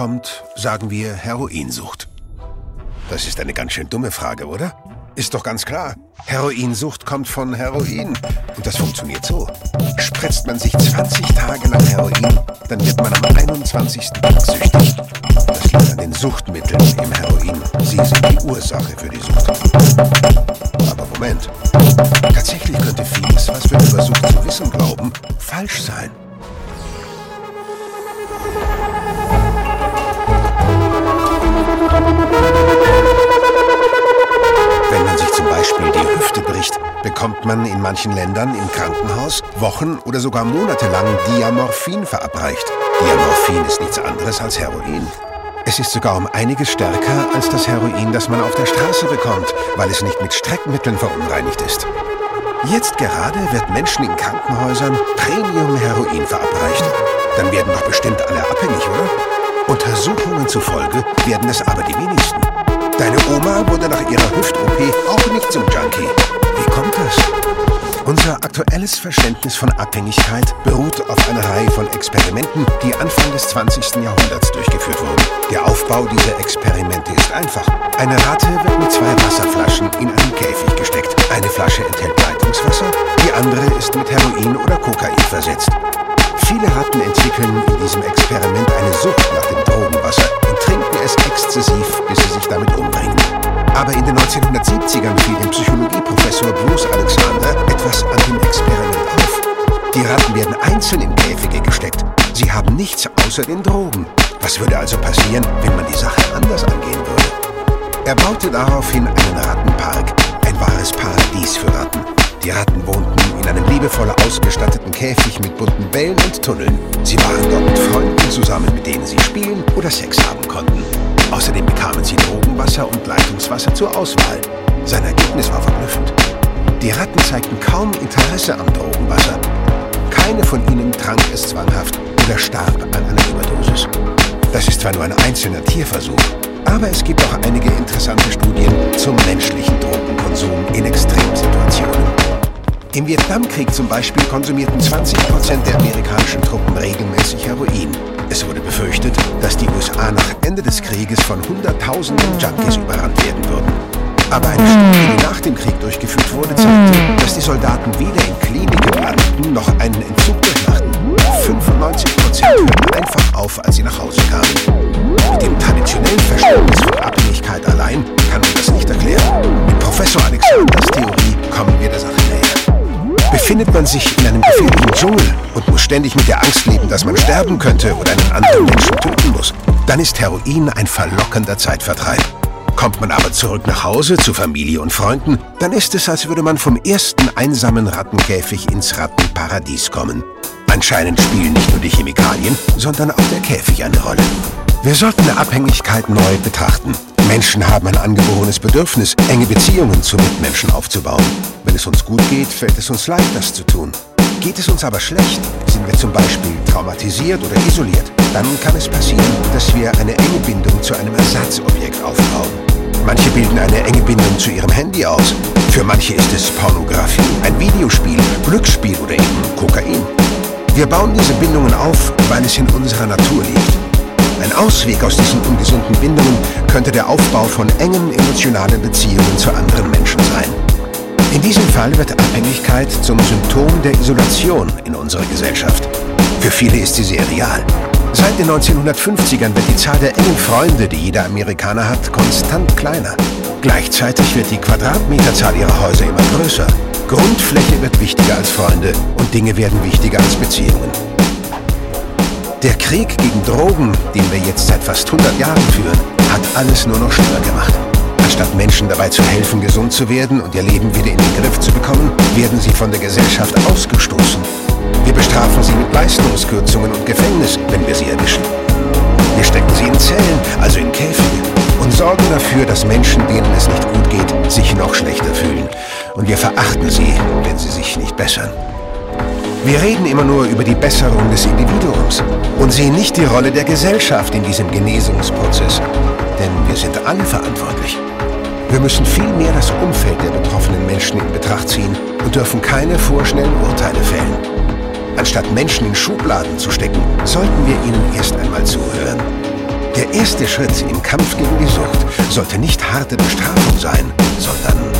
kommt, sagen wir Heroinsucht. Das ist eine ganz schön dumme Frage, oder? Ist doch ganz klar. Heroinsucht kommt von Heroin. Und das funktioniert so. Spritzt man sich 20 Tage lang Heroin, dann wird man am 21. Tag süchtig. Das liegt an den Suchtmitteln im Heroin. Sie sind die Ursache für die Sucht. Aber Moment. Tatsächlich könnte vieles, was wir über Sucht zu wissen glauben, falsch sein. Wenn man sich zum Beispiel die Hüfte bricht, bekommt man in manchen Ländern im Krankenhaus Wochen oder sogar monatelang Diamorphin verabreicht. Diamorphin ist nichts anderes als Heroin. Es ist sogar um einiges stärker als das Heroin, das man auf der Straße bekommt, weil es nicht mit Streckmitteln verunreinigt ist. Jetzt gerade wird Menschen in Krankenhäusern Premium-Heroin verabreicht. Dann werden doch bestimmt alle abhängig, oder? Untersuchungen zufolge werden es aber die wenigsten. Deine Oma wurde nach ihrer Hüft-OP auch nicht zum Junkie. Wie kommt das? Unser aktuelles Verständnis von Abhängigkeit beruht auf einer Reihe von Experimenten, die Anfang des 20. Jahrhunderts durchgeführt wurden. Der Aufbau dieser Experimente ist einfach. Eine Ratte wird mit zwei Wasserflaschen in einen Käfig gesteckt. Eine Flasche enthält Leitungswasser, die andere ist mit Heroin oder Kokain versetzt. Viele Ratten entwickeln in diesem Experiment eine Sucht nach dem Drogenwasser und trinken es exzessiv, bis sie sich damit umbringen. Aber in den 1970ern fiel dem Psychologieprofessor Bruce Alexander etwas an dem Experiment auf. Die Ratten werden einzeln in Käfige gesteckt. Sie haben nichts außer den Drogen. Was würde also passieren, wenn man die Sache anders angehen würde? Er baute daraufhin einen Rattenpark, ein wahres Paradies für Ratten. Die Ratten wohnten in einem liebevoll ausgestatteten Käfig mit bunten Bällen und Tunneln. Sie waren dort mit Freunden zusammen, mit denen sie spielen oder Sex haben konnten. Außerdem bekamen sie Drogenwasser und Leitungswasser zur Auswahl. Sein Ergebnis war verblüffend. Die Ratten zeigten kaum Interesse am Drogenwasser. Keine von ihnen trank es zwanghaft oder starb an einer Überdosis. Das ist zwar nur ein einzelner Tierversuch, aber es gibt auch einige interessante Studien zum menschlichen Drogenkonsum in Extremsituationen. Im Vietnamkrieg zum Beispiel konsumierten 20 Prozent der amerikanischen Truppen regelmäßig Heroin. Es wurde befürchtet, dass die USA nach Ende des Krieges von Hunderttausenden Junkies überrannt werden würden. Aber eine Studie, die nach dem Krieg durchgeführt wurde, zeigte, dass die Soldaten weder in Kliniken landen noch einen Entzug durchmachten. 95 Prozent hörten einfach auf, als sie nach Hause kamen. Mit dem traditionellen Verständnis von Abhängigkeit allein kann man das nicht erklären. Mit Professor Alexanders Theorie kommen wir der Sache näher. Befindet man sich in einem gefährlichen Dschungel und muss ständig mit der Angst leben, dass man sterben könnte oder einen anderen Menschen töten muss, dann ist Heroin ein verlockender Zeitvertreib. Kommt man aber zurück nach Hause zu Familie und Freunden, dann ist es, als würde man vom ersten einsamen Rattenkäfig ins Rattenparadies kommen. Anscheinend spielen nicht nur die Chemikalien, sondern auch der Käfig eine Rolle. Wir sollten Abhängigkeit neu betrachten. Menschen haben ein angeborenes Bedürfnis, enge Beziehungen zu Mitmenschen aufzubauen. Wenn es uns gut geht, fällt es uns leicht, das zu tun. Geht es uns aber schlecht, sind wir zum Beispiel traumatisiert oder isoliert, dann kann es passieren, dass wir eine enge Bindung zu einem Ersatzobjekt aufbauen. Manche bilden eine enge Bindung zu ihrem Handy aus. Für manche ist es Pornografie, ein Videospiel, Glücksspiel oder eben Kokain. Wir bauen diese Bindungen auf, weil es in unserer Natur liegt. Ein Ausweg aus diesen ungesunden Bindungen könnte der Aufbau von engen emotionalen Beziehungen zu anderen Menschen sein. In diesem Fall wird Abhängigkeit zum Symptom der Isolation in unserer Gesellschaft. Für viele ist sie sehr real. Seit den 1950ern wird die Zahl der engen Freunde, die jeder Amerikaner hat, konstant kleiner. Gleichzeitig wird die Quadratmeterzahl ihrer Häuser immer größer. Grundfläche wird wichtiger als Freunde und Dinge werden wichtiger als Beziehungen. Der Krieg gegen Drogen, den wir jetzt seit fast 100 Jahren führen, hat alles nur noch schlimmer gemacht. Anstatt Menschen dabei zu helfen, gesund zu werden und ihr Leben wieder in den Griff zu bekommen, werden sie von der Gesellschaft ausgestoßen. Wir bestrafen sie mit Leistungskürzungen und Gefängnis, wenn wir sie erwischen. Wir stecken sie in Zellen, also in Käfige, und sorgen dafür, dass Menschen, denen es nicht gut geht, sich noch schlechter fühlen. Und wir verachten sie, wenn sie sich nicht bessern. Wir reden immer nur über die Besserung des Individuums und sehen nicht die Rolle der Gesellschaft in diesem Genesungsprozess. Denn wir sind alle verantwortlich. Wir müssen vielmehr das Umfeld der betroffenen Menschen in Betracht ziehen und dürfen keine vorschnellen Urteile fällen. Anstatt Menschen in Schubladen zu stecken, sollten wir ihnen erst einmal zuhören. Der erste Schritt im Kampf gegen die Sucht sollte nicht harte Bestrafung sein, sondern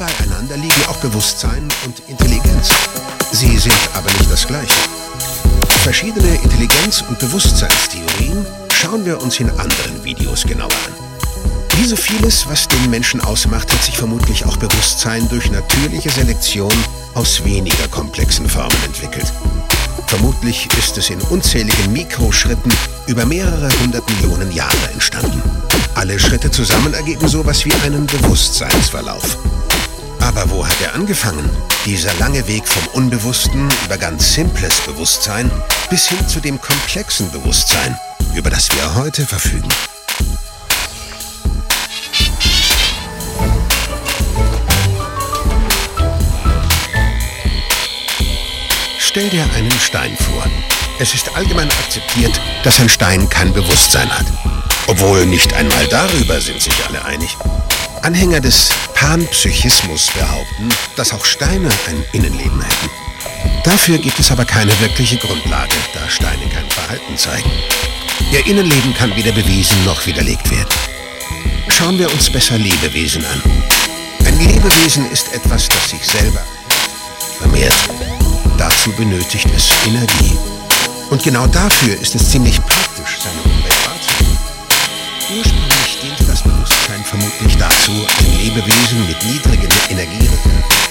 beieinander liegen auch Bewusstsein und Intelligenz. Sie sind aber nicht das Gleiche. Verschiedene Intelligenz- und Bewusstseinstheorien schauen wir uns in anderen Videos genauer an. Wie so vieles, was den Menschen ausmacht, hat sich vermutlich auch Bewusstsein durch natürliche Selektion aus weniger komplexen Formen entwickelt. Vermutlich ist es in unzähligen Mikroschritten über mehrere hundert Millionen Jahre entstanden. Alle Schritte zusammen ergeben sowas wie einen Bewusstseinsverlauf. Aber wo hat er angefangen? Dieser lange Weg vom Unbewussten über ganz simples Bewusstsein bis hin zu dem komplexen Bewusstsein, über das wir heute verfügen. Stell dir einen Stein vor. Es ist allgemein akzeptiert, dass ein Stein kein Bewusstsein hat. Obwohl nicht einmal darüber sind sich alle einig. Anhänger des Panpsychismus behaupten, dass auch Steine ein Innenleben hätten. Dafür gibt es aber keine wirkliche Grundlage, da Steine kein Verhalten zeigen. Ihr Innenleben kann weder bewiesen noch widerlegt werden. Schauen wir uns besser Lebewesen an. Ein Lebewesen ist etwas, das sich selber vermehrt. Dazu benötigt es Energie. Und genau dafür ist es ziemlich praktisch, seine Umwelt wahrzunehmen. Vermutlich dazu, ein Lebewesen mit niedrigen Energiereserven